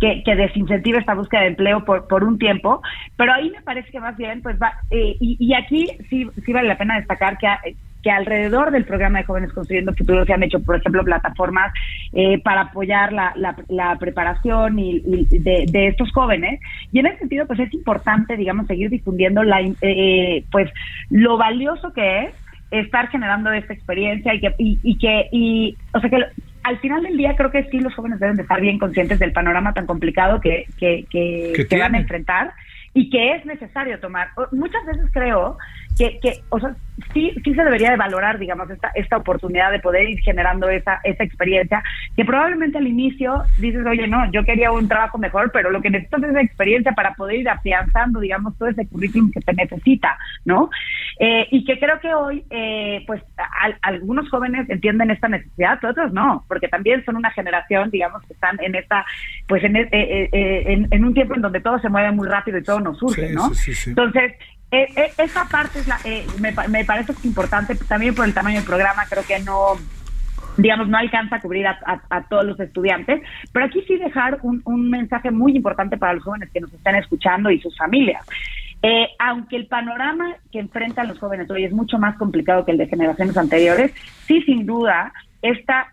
que, que desincentive esta búsqueda de empleo por, por un tiempo, pero ahí me parece que más bien, pues va, eh, y, y aquí sí, sí vale la pena destacar que que alrededor del programa de Jóvenes Construyendo Futuro se han hecho, por ejemplo, plataformas eh, para apoyar la, la, preparación y, de, de, estos jóvenes. Y en ese sentido, pues es importante, digamos, seguir difundiendo la, eh, pues lo valioso que es estar generando esta experiencia y que, y, que, y, o sea, que al final del día creo que sí los jóvenes deben de estar bien conscientes del panorama tan complicado que, que, que, van a enfrentar y que es necesario tomar. Muchas veces creo que, que o sea, sí, sí se debería de valorar, digamos, esta, esta oportunidad de poder ir generando esa, esa experiencia, que probablemente al inicio dices, oye, no, yo quería un trabajo mejor, pero lo que necesito es esa experiencia para poder ir afianzando, digamos, todo ese currículum que se necesita, ¿no? Eh, y que creo que hoy, eh, pues, algunos jóvenes entienden esta necesidad, otros no, porque también son una generación, digamos, que están en esta, pues, en, eh, en, un tiempo en donde todo se mueve muy rápido y todo nos surge, ¿no? Entonces, eh, eh, esa parte es la, eh, me, me, parece importante también por el tamaño del programa, creo que no digamos, no alcanza a cubrir a, todos los estudiantes, pero aquí sí dejar un, mensaje muy importante para los jóvenes que nos están escuchando y sus familias. aunque el panorama que enfrentan los jóvenes hoy es mucho más complicado que el de generaciones anteriores, sí, sin duda, esta,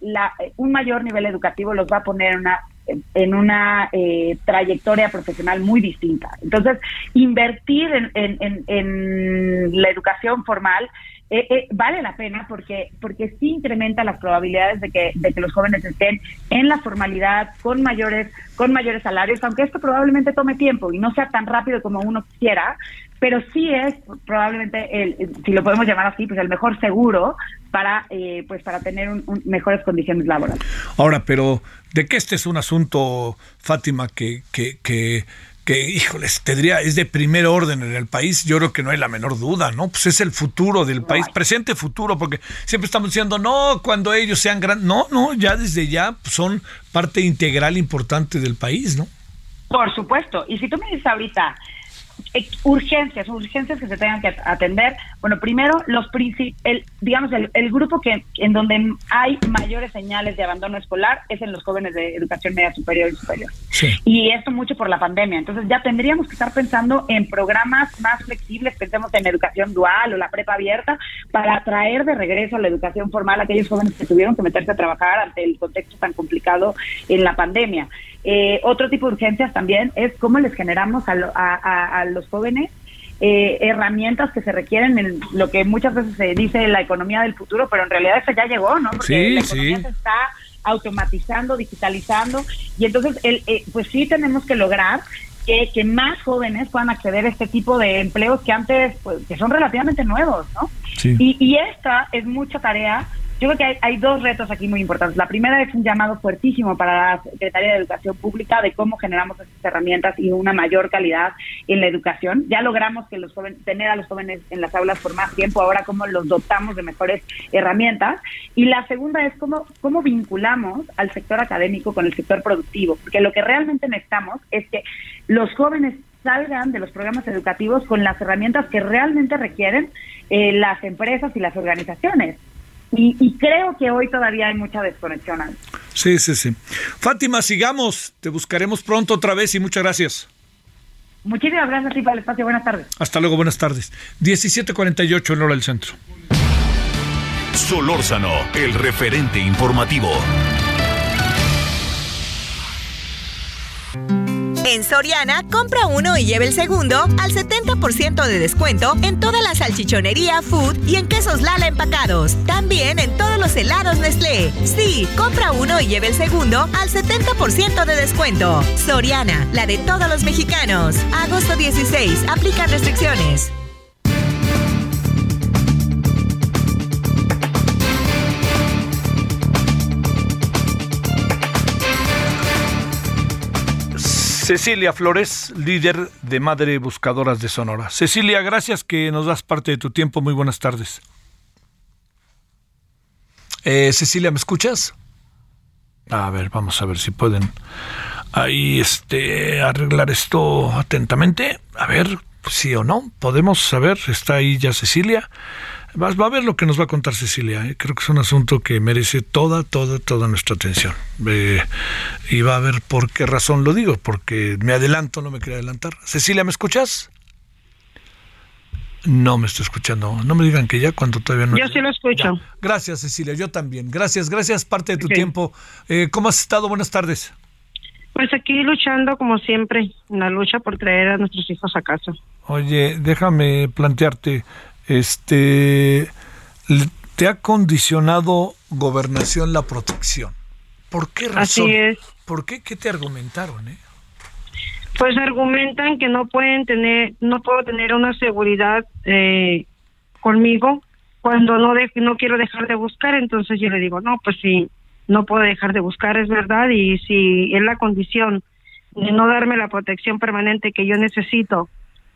la, un mayor nivel educativo los va a poner en una en una eh, trayectoria profesional muy distinta. Entonces, invertir en, la educación formal eh, eh, vale la pena porque porque sí incrementa las probabilidades de que, de que los jóvenes estén en la formalidad con mayores con mayores salarios, aunque esto probablemente tome tiempo y no sea tan rápido como uno quisiera, pero sí es probablemente el, si lo podemos llamar así, pues el mejor seguro para eh, pues para tener mejores condiciones laborales. Ahora, pero de que este es un asunto, Fátima, que, que, que que, híjoles, tendría, es de primer orden en el país, yo creo que no hay la menor duda, ¿no? Pues es el futuro del país, presente futuro, porque siempre estamos diciendo, no, cuando ellos sean grandes, no, no, ya desde ya son parte integral importante del país, ¿no? Por supuesto, y si tú me dices ahorita, urgencias, urgencias que se tengan que atender. Bueno, primero, los el, digamos, el, grupo que en donde hay mayores señales de abandono escolar es en los jóvenes de educación media superior y superior. Y esto mucho por la pandemia. Entonces ya tendríamos que estar pensando en programas más flexibles, pensemos en educación dual o la prepa abierta, para traer de regreso a la educación formal a aquellos jóvenes que tuvieron que meterse a trabajar ante el contexto tan complicado en la pandemia. Eh, otro tipo de urgencias también es cómo les generamos a, los jóvenes eh, herramientas que se requieren en lo que muchas veces se dice la economía del futuro, pero en realidad eso ya llegó, ¿no? Porque la economía se está automatizando, digitalizando, y entonces, el, eh, pues sí tenemos que lograr que, que, más jóvenes puedan acceder a este tipo de empleos que antes, pues, que son relativamente nuevos, ¿no? Y, y esta es mucha tarea yo creo que hay, dos retos aquí muy importantes. La primera es un llamado fuertísimo para la Secretaría de Educación Pública de cómo generamos estas herramientas y una mayor calidad en la educación. Ya logramos que los jóvenes, tener a los jóvenes en las aulas por más tiempo, ahora cómo los dotamos de mejores herramientas. Y la segunda es cómo, cómo vinculamos al sector académico con el sector productivo, porque lo que realmente necesitamos es que los jóvenes salgan de los programas educativos con las herramientas que realmente requieren eh, las empresas y las organizaciones. Y, creo que hoy todavía hay mucha desconexión. Sí, sí, sí. Fátima, sigamos. Te buscaremos pronto otra vez y muchas gracias. Muchísimas gracias a ti el espacio. Buenas tardes. Hasta luego, buenas tardes. 17:48 en hora del centro. Solórzano, el referente informativo. En Soriana, compra uno y lleve el segundo al 70% de descuento en toda la salchichonería food y en quesos Lala empacados. También en todos los helados Nestlé. Sí, compra uno y lleve el segundo al 70% de descuento. Soriana, la de todos los mexicanos. Agosto 16, aplican restricciones. Cecilia Flores, líder de Madre Buscadoras de Sonora. Cecilia, gracias que nos das parte de tu tiempo. Muy buenas tardes. Eh, Cecilia, ¿me escuchas? A ver, vamos a ver si pueden ahí este, arreglar esto atentamente. A ver, sí o no. Podemos saber, está ahí ya Cecilia. Va, a ver lo que nos va a contar Cecilia. ¿eh? Creo que es un asunto que merece toda, toda, toda nuestra atención. y va a ver por qué razón lo digo, porque me adelanto, no me quiero adelantar. Cecilia, ¿me escuchas? No me estoy escuchando. No me digan que ya cuando todavía no. Yo sí lo escucho. Gracias, Cecilia. Yo también. Gracias, gracias. Parte de tu tiempo. Eh, ¿Cómo has estado? Buenas tardes. Pues aquí luchando como siempre, en la lucha por traer a nuestros hijos a casa. Oye, déjame plantearte, este, te ha condicionado gobernación la protección. ¿Por qué razón? Así es. ¿Por qué? ¿Qué te argumentaron? Eh? Pues argumentan que no pueden tener, no puedo tener una seguridad eh, conmigo cuando no de, no quiero dejar de buscar, entonces yo le digo, no, pues sí, no puedo dejar de buscar, es verdad, y si es la condición de no darme la protección permanente que yo necesito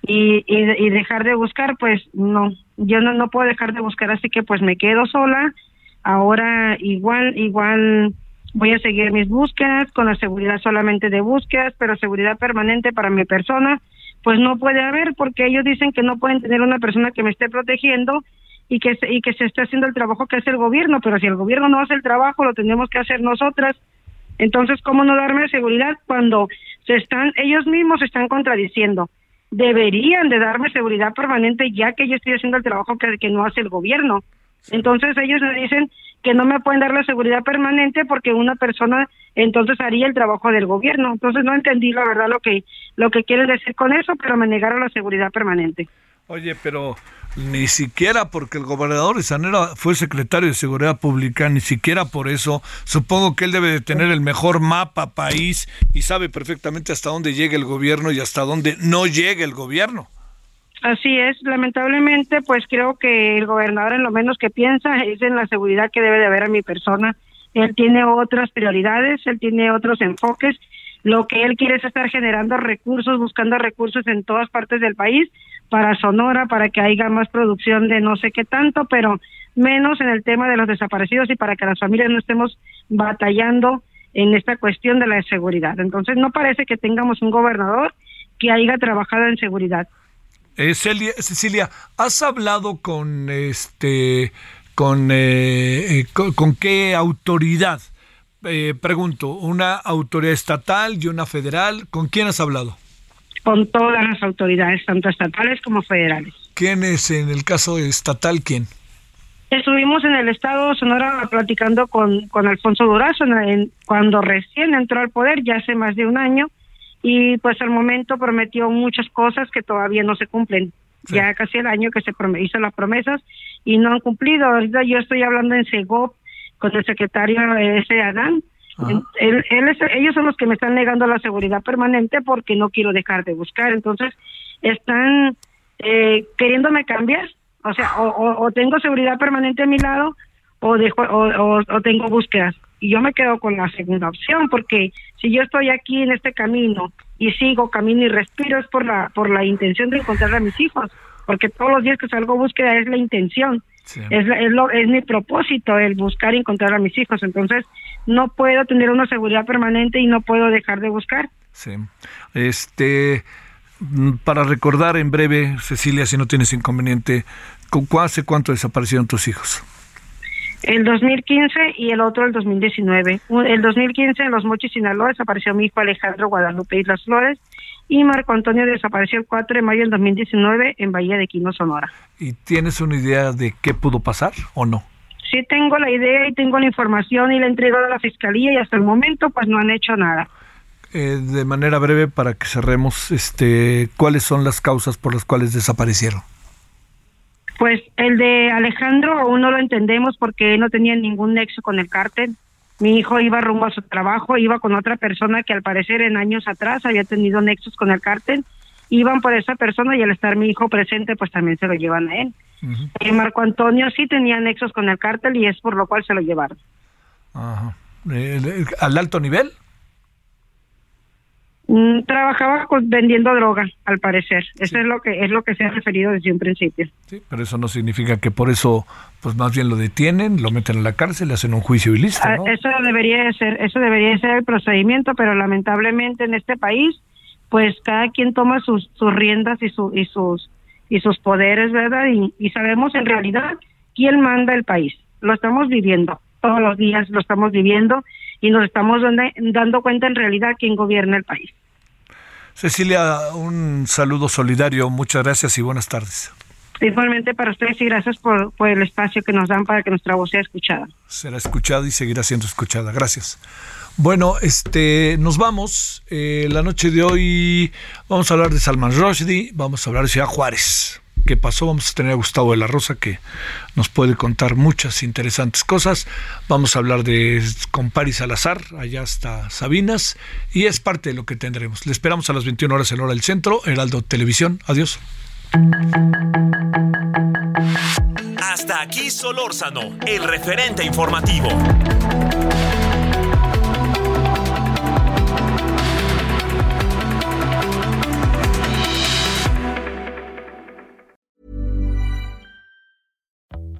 y, y, dejar de buscar, pues no, yo no, no puedo dejar de buscar, así que pues me quedo sola, ahora igual, igual voy a seguir mis búsquedas con la seguridad solamente de búsquedas, pero seguridad permanente para mi persona, pues no puede haber porque ellos dicen que no pueden tener una persona que me esté protegiendo y que, se, y que se esté haciendo el trabajo que hace el gobierno, pero si el gobierno no hace el trabajo, lo tenemos que hacer nosotras. Entonces, ¿cómo no darme seguridad cuando se están, ellos mismos se están contradiciendo? Deberían de darme seguridad permanente ya que yo estoy haciendo el trabajo que, que no hace el gobierno. Entonces ellos me dicen que no me pueden dar la seguridad permanente porque una persona entonces haría el trabajo del gobierno. Entonces no entendí la verdad lo que lo que quieren decir con eso, pero me negaron la seguridad permanente. Oye, pero ni siquiera porque el gobernador de Sanera fue secretario de Seguridad Pública, ni siquiera por eso. Supongo que él debe de tener el mejor mapa país y sabe perfectamente hasta dónde llega el gobierno y hasta dónde no llega el gobierno. Así es, lamentablemente, pues creo que el gobernador en lo menos que piensa es en la seguridad que debe de haber a mi persona. Él tiene otras prioridades, él tiene otros enfoques. Lo que él quiere es estar generando recursos, buscando recursos en todas partes del país para Sonora, para que haya más producción de no sé qué tanto, pero menos en el tema de los desaparecidos y para que las familias no estemos batallando en esta cuestión de la seguridad. Entonces, no parece que tengamos un gobernador que haya trabajado en seguridad. Eh, Cecilia, ¿has hablado con este con, eh, eh, con, qué autoridad? pregunto, ¿una autoridad estatal y una federal? ¿Con quién has hablado? Con todas las autoridades, tanto estatales como federales. ¿Quién es en el caso estatal quién? Estuvimos en el estado Sonora platicando con, con Alfonso Durazo cuando recién entró al poder, ya hace más de un año, y pues al momento prometió muchas cosas que todavía no se cumplen. Ya casi el año que se hizo las promesas y no han cumplido. Ahorita yo estoy hablando en Segop con el secretario ese Adán. Él, ellos son los que me están negando la seguridad permanente porque no quiero dejar de buscar. Entonces, están eh, queriéndome cambiar. O sea, o, tengo seguridad permanente a mi lado o, dejo, o, o tengo búsquedas y yo me quedo con la segunda opción porque si yo estoy aquí en este camino y sigo camino y respiro es por la por la intención de encontrar a mis hijos porque todos los días que salgo búsqueda es la intención es, es, lo, es mi propósito el buscar y encontrar a mis hijos. Entonces no puedo tener una seguridad permanente y no puedo dejar de buscar. Sí. Este mm, para recordar en breve Cecilia si no tienes inconveniente ¿hace cuánto desaparecieron tus hijos? el 2015 y el otro el 2019. El 2015 en Los Mochis, Sinaloa, desapareció mi hijo Alejandro Guadalupe Islas Flores y Marco Antonio desapareció el 4 de mayo del 2019 en Bahía de Quino, Sonora. ¿Y tienes una idea de qué pudo pasar o no? Sí tengo la idea y tengo la información y la entregado a la fiscalía y hasta el momento pues no han hecho nada. Eh, de manera breve para que cerremos, este, ¿cuáles son las causas por las cuales desaparecieron? Pues el de Alejandro aún no lo entendemos porque no tenía ningún nexo con el cártel. Mi hijo iba rumbo a su trabajo, iba con otra persona que al parecer en años atrás había tenido nexos con el cártel. Iban por esa persona y al estar mi hijo presente, pues también se lo llevan a él. Y Marco Antonio sí tenía nexos con el cártel y es por lo cual se lo llevaron. Ajá. Eh, ¿Al alto nivel? Mm, trabajaba vendiendo droga, al parecer. Eso es lo que es lo que se ha referido desde un principio. Sí, pero eso no significa que por eso, pues más bien lo detienen, lo meten en la cárcel, le hacen un juicio y listo. Ah, eso debería ser, eso debería ser el procedimiento, pero lamentablemente en este país, pues cada quien toma sus, sus riendas y, su, y sus y sus poderes, ¿verdad? Y, y sabemos en realidad quién manda el país. Lo estamos viviendo todos los días, lo estamos viviendo y nos estamos dando cuenta en realidad quién gobierna el país. Cecilia, un saludo solidario, muchas gracias y buenas tardes. Igualmente para ustedes y gracias por, el espacio que nos dan para que nuestra voz sea escuchada. Será escuchada y seguirá siendo escuchada. Gracias. Bueno, este, nos vamos. Eh, la noche de hoy vamos a hablar de Salman Rushdie, vamos a hablar de Ciudad Juárez. Qué pasó. Vamos a tener a Gustavo de la Rosa que nos puede contar muchas interesantes cosas. Vamos a hablar de con Paris Salazar, allá está Sabinas, y es parte de lo que tendremos. Le esperamos a las 21 horas en hora del centro, Heraldo Televisión. Adiós. Hasta aquí Solórzano, el referente informativo.